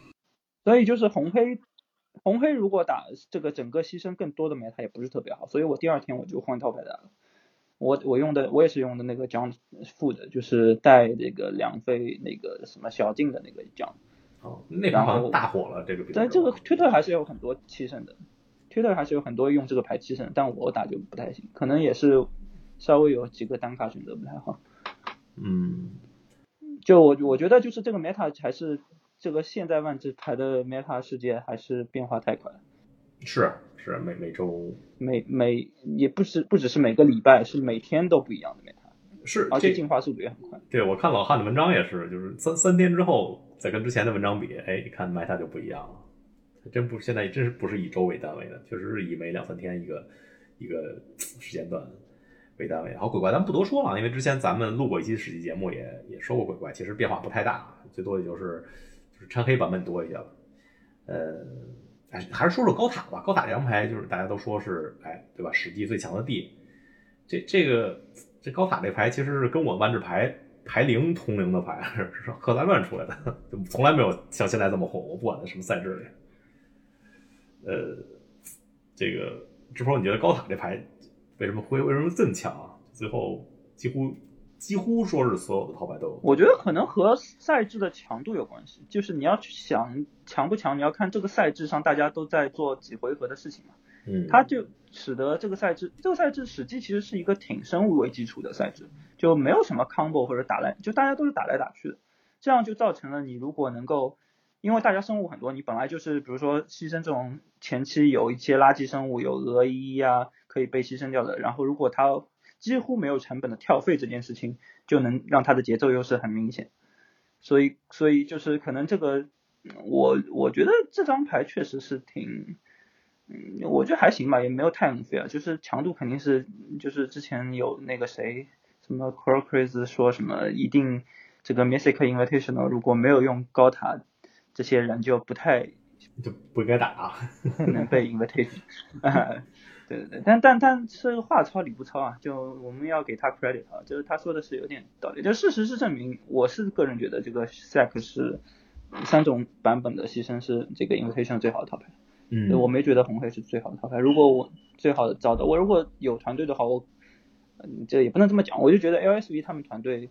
所以就是红黑红黑如果打这个整个牺牲更多的 meta 也不是特别好，所以我第二天我就换套牌打了。我我用的我也是用的那个 John Food，就是带这个两费那个什么小静的那个 John。哦，那个好像大火了这个比赛。但这个推特还是有很多牺牲的，推特还是有很多用这个牌七胜，但我打就不太行，可能也是稍微有几个单卡选择不太好。嗯，就我我觉得就是这个 meta 还是这个现在万智牌的 meta 世界还是变化太快了。是是每每周每每也不是不只是每个礼拜，是每天都不一样的 meta。是，而且进化速度也很快。对，我看老汉的文章也是，就是三三天之后再跟之前的文章比，哎，你看 meta 就不一样了。真不是，现在真是不是以周为单位的，确实是以每两三天一个一个时间段为单位。好，鬼怪咱们不多说了，因为之前咱们录过一期史记节目，也也说过鬼怪，其实变化不太大，最多也就是就是掺黑版本多一些了。呃。哎，还是说说高塔吧。高塔这张牌就是大家都说是，哎，对吧？史记最强的地。这这个这高塔这牌其实是跟我万智牌排零同龄的牌，是赫兰乱出来的，就从来没有像现在这么火。我不管在什么赛制里。呃，这个志鹏，你觉得高塔这牌为什么会为什么这么强啊？最后几乎。几乎说是所有的套牌都有，我觉得可能和赛制的强度有关系。就是你要去想强不强，你要看这个赛制上大家都在做几回合的事情嘛。嗯，它就使得这个赛制，这个赛制实际其实是一个挺生物为基础的赛制，就没有什么 combo 或者打来，就大家都是打来打去的。这样就造成了你如果能够，因为大家生物很多，你本来就是比如说牺牲这种前期有一些垃圾生物，有额一呀可以被牺牲掉的，然后如果它。几乎没有成本的跳费这件事情，就能让它的节奏优势很明显。所以，所以就是可能这个，我我觉得这张牌确实是挺，嗯，我觉得还行吧，也没有太 unfair。就是强度肯定是，就是之前有那个谁，什么 c r o c r i s 说什么一定这个 m y s i c Invitational 如果没有用高塔，这些人就不太就不该打啊，能被 Invitation。对对对，但但但是话糙理不糙啊，就我们要给他 credit 啊，就是他说的是有点道理。就事实是证明，我是个人觉得这个 sack 是三种版本的牺牲是这个 invitation 最好的套牌。嗯，我没觉得红黑是最好的套牌。如果我最好的找的，我如果有团队的话，我这也不能这么讲，我就觉得 LSV 他们团队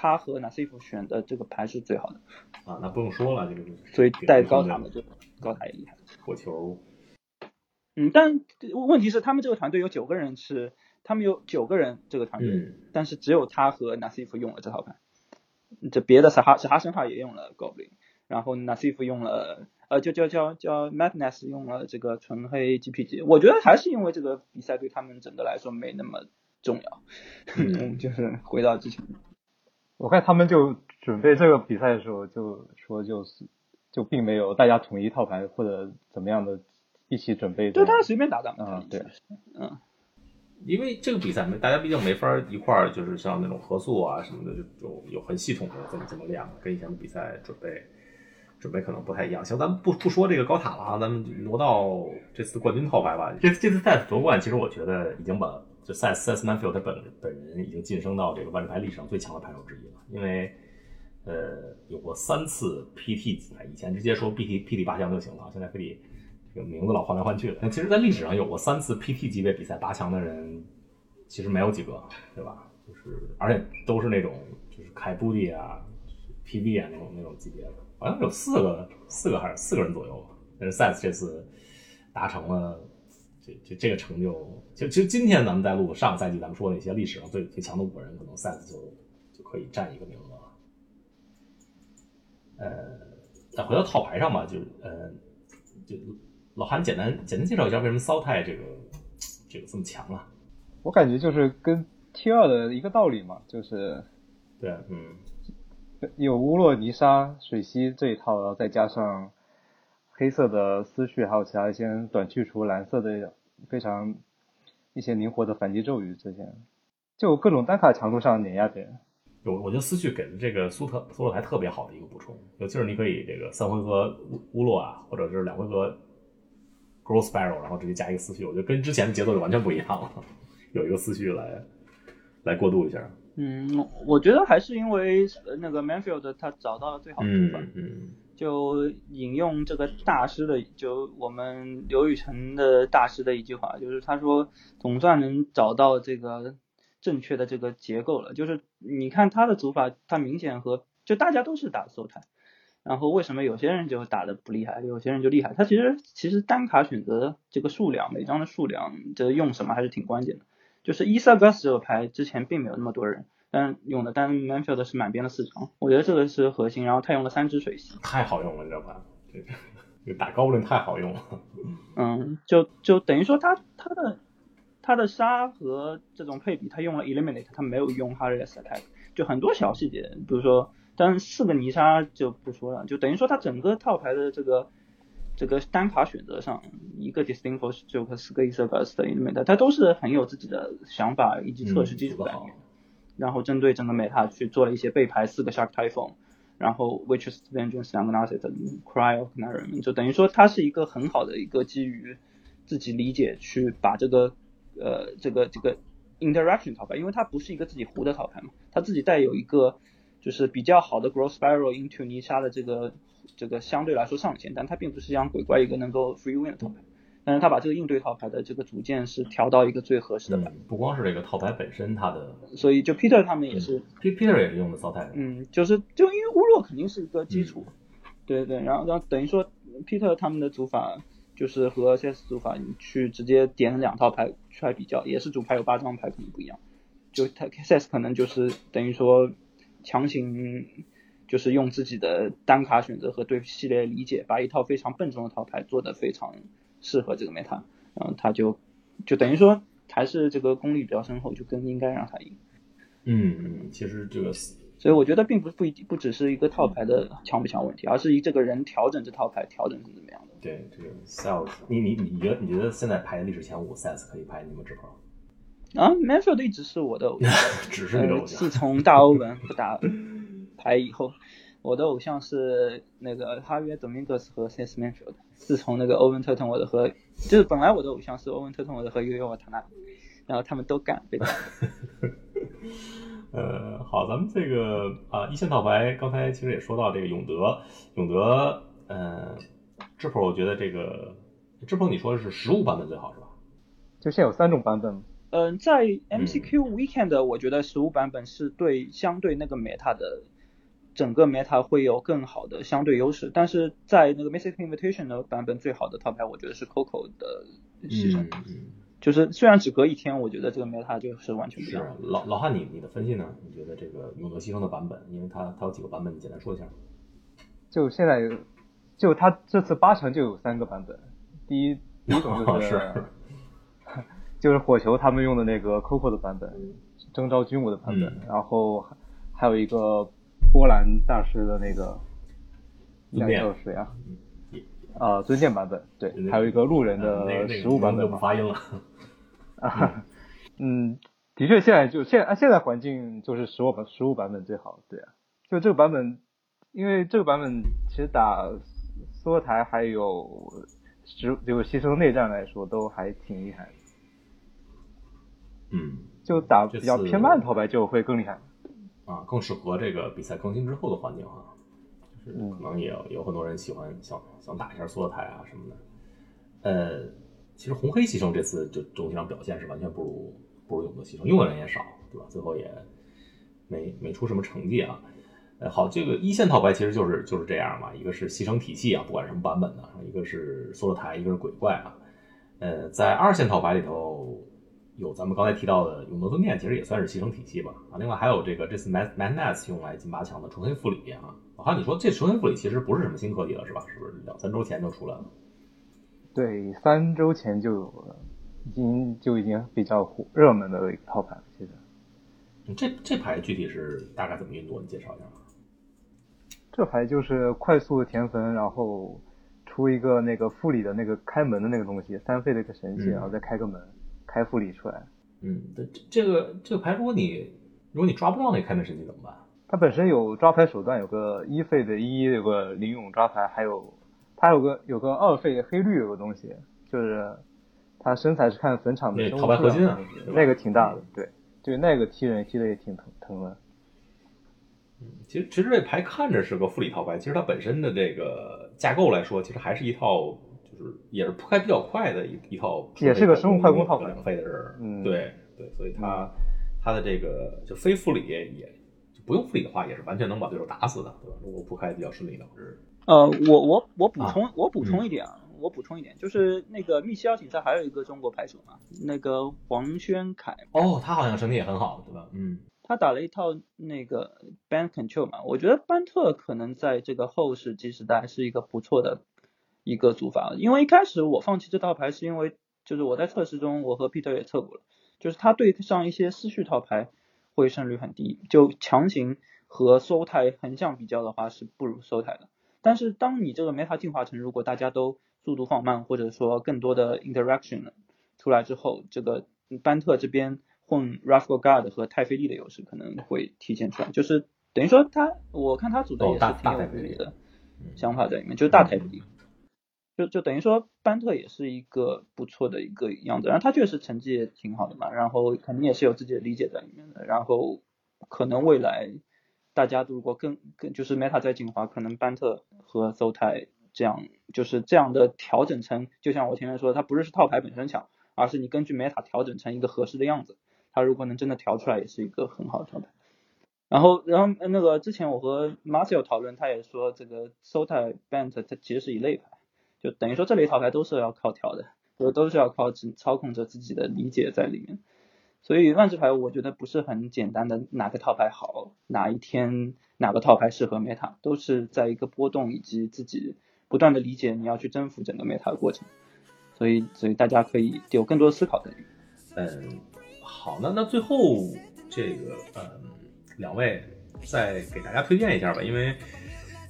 他和 Nasif 选的这个牌是最好的。啊，那不用说了，这个所以带高塔的就高塔也厉害。火球。嗯，但问题是他们这个团队有九个人是，他们有九个人这个团队，但是只有他和 Nasif 用了这套牌，这别的撒哈撒哈神话也用了 Goblin，然后 Nasif 用了，呃，就叫叫叫 Madness 用了这个纯黑 GPG，我觉得还是因为这个比赛对他们整个来说没那么重要，嗯，就是回到之前，我看他们就准备这个比赛的时候就说就是就并没有大家统一套牌或者怎么样的。一起准备，对他随便打打嗯，对，嗯，因为这个比赛没，大家毕竟没法一块儿，就是像那种合宿啊什么的，就就有很系统的怎么怎么练，跟以前的比赛准备准备可能不太一样。行，咱们不不说这个高塔了啊，咱们挪到这次冠军套牌吧。这这次赛夺冠，其实我觉得已经把就赛赛斯曼菲尔他本本人已经晋升到这个万智牌历史上最强的牌手之一了，因为呃有过三次 PT，以前直接说 PT PT 八强就行了，现在非得。名字老换来换去的，那其实，在历史上有过三次 PT 级别比赛八强的人，其实没有几个，对吧？就是，而且都是那种，就是开布迪啊、PB 啊那种那种级别的，好像有四个，四个还是四个人左右吧。但是 Size 这次达成了这这这个成就，其实其实今天咱们在录上个赛季咱们说那些历史上最最强的五个人，可能 Size 就就可以占一个名额。呃，再回到套牌上吧，就呃就。老韩，简单简单介绍一下为什么骚太这个这个这么强啊？我感觉就是跟 T 二的一个道理嘛，就是对，嗯，有乌洛尼沙水溪这一套，然后再加上黑色的思绪，还有其他一些短去除蓝色的非常一些灵活的反击咒语，这些就各种单卡强度上碾压别人。有，我觉得思绪给的这个苏特苏洛台特别好的一个补充，尤其是你可以这个三回合乌乌洛啊，或者是两回合。Grow Spiral，然后直接加一个思绪，我觉得跟之前的节奏就完全不一样了，有一个思绪来来过渡一下。嗯，我觉得还是因为那个 Manfield 他找到了最好的方法。嗯嗯。就引用这个大师的，就我们刘宇辰的大师的一句话，就是他说总算能找到这个正确的这个结构了。就是你看他的组法，他明显和就大家都是打 s o 台，然后为什么有些人就打的不厉害，有些人就厉害？他其实其实单卡选择这个数量，每张的数量，这用什么还是挺关键的。就是伊萨格斯这个牌之前并没有那么多人。但用的，但 Manfield 是满编的四张，我觉得这个是核心。然后他用了三支水系，太好用了，你知道吧，这个打高林太好用了。嗯，就就等于说他他的他的杀和这种配比，他用了 Eliminate，他没有用 Harris Attack，就很多小细节，比如说，但四个泥沙就不说了，就等于说他整个套牌的这个这个单卡选择上，一个 Distinct 就和四个 e s e r g u s 的 Eliminate，他都是很有自己的想法以及测试基础在里面。然后针对整个 meta 去做了一些背牌四个 Shark Typhoon，然后 which is Vengeance 两个 Narset，Cry of Canary，就等于说它是一个很好的一个基于自己理解去把这个呃这个这个 interaction 套牌，因为它不是一个自己胡的套牌嘛，它自己带有一个就是比较好的 Growth Spiral into 泥沙的这个这个相对来说上限，但它并不是像鬼怪一个能够 free win 的套牌。但是他把这个应对套牌的这个组件是调到一个最合适的版，不光是这个套牌本身，它的，所以就 Peter 他们也是，Peter 也是用的骚太，嗯，就是就因为乌洛肯定是一个基础，对对，然后然后等于说 Peter 他们的组法就是和 CS 组法，你去直接点两套牌出来比较，也是主牌有八张牌可能不一样，就他 CS 可能就是等于说强行就是用自己的单卡选择和对系列理解，把一套非常笨重的套牌做得非常。适合这个 meta，然后他就就等于说还是这个功力比较深厚，就更应该让他赢。嗯嗯，其实这个，所以我觉得并不不一定不只是一个套牌的强不强问题，而是以这个人调整这套牌调整成怎么样的。对，这个 sales，你你你觉得你觉得现在排历史前五 sales 可以排你们这块？啊，Manfield 一直是我的偶像，只是你的偶像。自从大欧文不打牌以后。我的偶像是那个哈约·德明格斯和 Sis Manfield。自从那个欧文·特滕沃德和，就是本来我的偶像是欧文·特滕沃德和尤约瓦塔纳，然后他们都干，被打。呃，好，咱们这个啊，一线套牌，刚才其实也说到这个永德，永德，呃，智普，我觉得这个智普你说的是实物版本最好是吧？就现有三种版本。嗯，在 MCQ Weekend，我觉得实物版本是对相对那个 Meta 的。整个 meta 会有更好的相对优势，但是在那个 Mystic Invitation 的版本，最好的套牌我觉得是 Coco 的牺牲，就是虽然只隔一天，我觉得这个 meta 就是完全不一样。老老汉，你你的分析呢？你觉得这个永德牺牲的版本，因为它它有几个版本，你简单说一下。就现在，就它这次八成就有三个版本，第一第一种就是 就是火球他们用的那个 Coco 的版本，征召军武的版本，然后还有一个。波兰大师的那个那个叫谁啊？啊，尊剑版本对，还有一个路人的实物版本。发音了。啊，嗯，的确，现在就现现在环境就是实物版实物版本最好，对啊。就这个版本，因为这个版本其实打缩台还有实就牺牲内战来说都还挺厉害的。嗯。就打比较偏慢套牌就会更厉害。啊，更适合这个比赛更新之后的环境啊，就是可能也有很多人喜欢想想打一下缩台啊什么的。呃，其实红黑牺牲这次就总体上表现是完全不如不如永德牺牲，用的人也少，对吧？最后也没没出什么成绩啊。呃，好，这个一线套牌其实就是就是这样嘛，一个是牺牲体系啊，不管什么版本的，一个是缩台，一个是鬼怪啊。呃，在二线套牌里头。有咱们刚才提到的永德尊殿，其实也算是牺牲体系吧啊。另外还有这个这次 Man Madness 用来进八强的重新复理啊。好像，你说这重新复理其实不是什么新课题了是吧？是不是两三周前就出来了？对，三周前就有了，已经就已经比较火热门的一个套牌了。其实，这这牌具体是大概怎么运作？你介绍一下。这牌就是快速填坟，然后出一个那个复理的那个开门的那个东西，三费的一个神器，然后再开个门。开复理出来，嗯，这这个这个牌，如果你如果你抓不到那开门神器怎么办？它本身有抓牌手段，有个一费的一，有个灵勇抓牌，还有它有个有个二费黑绿有个东西，就是他身材是看坟场的生物那陶白合金啊那个挺大的，对，对那个踢人踢的也挺疼疼的。其实其实这牌看着是个复理套牌，其实它本身的这个架构来说，其实还是一套就是也是铺开比较快的一一套，也是个生物快攻套牌两费的人，嗯对对，所以他他的这个就非复理也就不用复理的话，也是完全能把对手打死的，对吧？如果铺开比较顺利的话，是呃，我我我补啊充、我补充一点啊，我补充一点，就是那个密西奥锦赛还有一个中国牌手嘛，那个黄轩凯，哦，他好像成绩也很好，对吧？嗯，他打了一套那个 band control 嘛，我觉得班特可能在这个后世纪时代是一个不错的一个组法，因为一开始我放弃这套牌是因为就是我在测试中我和 Peter 也测过了，就是他对上一些思绪套牌会胜率很低，就强行和 soul 台横向比较的话是不如 soul 台的，但是当你这个 meta 进化成如果大家都速度放慢或者说更多的 interaction 出来之后，这个班特这边混 Rafael Guard 和泰菲利的优势可能会体现出来，就是等于说他，我看他组的也是挺有大泰菲利自己的想法在里面，就是大泰菲利，就就等于说班特也是一个不错的一个样子，然后他确实成绩也挺好的嘛，然后肯定也是有自己的理解在里面的，然后可能未来大家如果更更就是 meta 在进化，可能班特和 s o 泰这样就是这样的调整成，就像我前面说，它不是是套牌本身强，而是你根据 meta 调整成一个合适的样子，它如果能真的调出来，也是一个很好的套牌。然后，然后那个之前我和 Marcel 讨论，他也说这个 Sota Bant 它其实是一类牌，就等于说这类套牌都是要靠调的，都都是要靠只操控着自己的理解在里面。所以万智牌我觉得不是很简单的哪个套牌好，哪一天哪个套牌适合 meta，都是在一个波动以及自己不断的理解你要去征服整个 meta 的过程。所以，所以大家可以有更多思考在里面。嗯，好，那那最后这个嗯，两位再给大家推荐一下吧，因为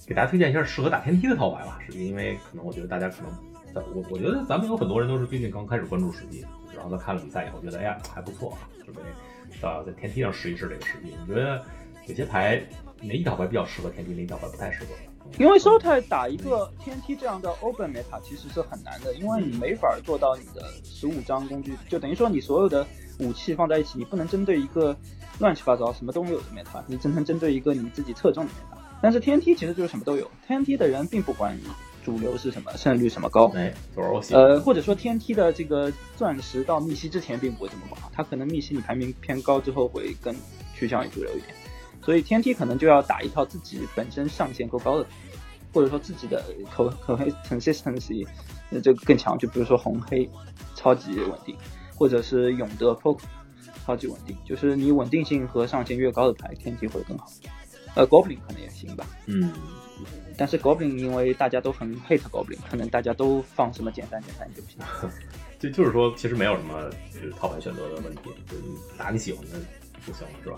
给大家推荐一下适合打天梯的套牌吧，是因为可能我觉得大家可能，我我觉得咱们有很多人都是最近刚开始关注实际，然后在看了比赛以后觉得哎呀还不错，准备到在天梯上试一试这个实际。你觉得哪些牌哪一套牌比较适合天梯，哪一套牌不太适合？因为 s o t 打一个天梯这样的 open meta 其实是很难的，因为你没法做到你的十五张工具，就等于说你所有的武器放在一起，你不能针对一个乱七八糟什么都没有的 meta，你只能针对一个你自己侧重的 meta。但是天梯其实就是什么都有，天梯的人并不管你主流是什么，胜率什么高。呃，或者说天梯的这个钻石到密西之前并不会这么广，它可能密西你排名偏高之后会更趋向于主流一点，所以天梯可能就要打一套自己本身上限够高的，或者说自己的口口黑 consistency 呃这个更强，就比如说红黑超级稳定，或者是永德 poke 超级稳定，就是你稳定性和上限越高的牌，天梯会更好。呃，Goblin 可能也行吧，嗯，但是 Goblin 因为大家都很 hate Goblin，可能大家都放什么简单简单就行。就就是说，其实没有什么就是套牌选择的问题，就是你打你喜欢的就行了，是吧？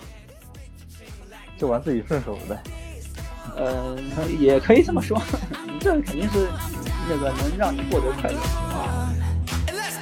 就玩自己顺手的呗。呃，也可以这么说，这肯定是那个能让你获得快乐。Let's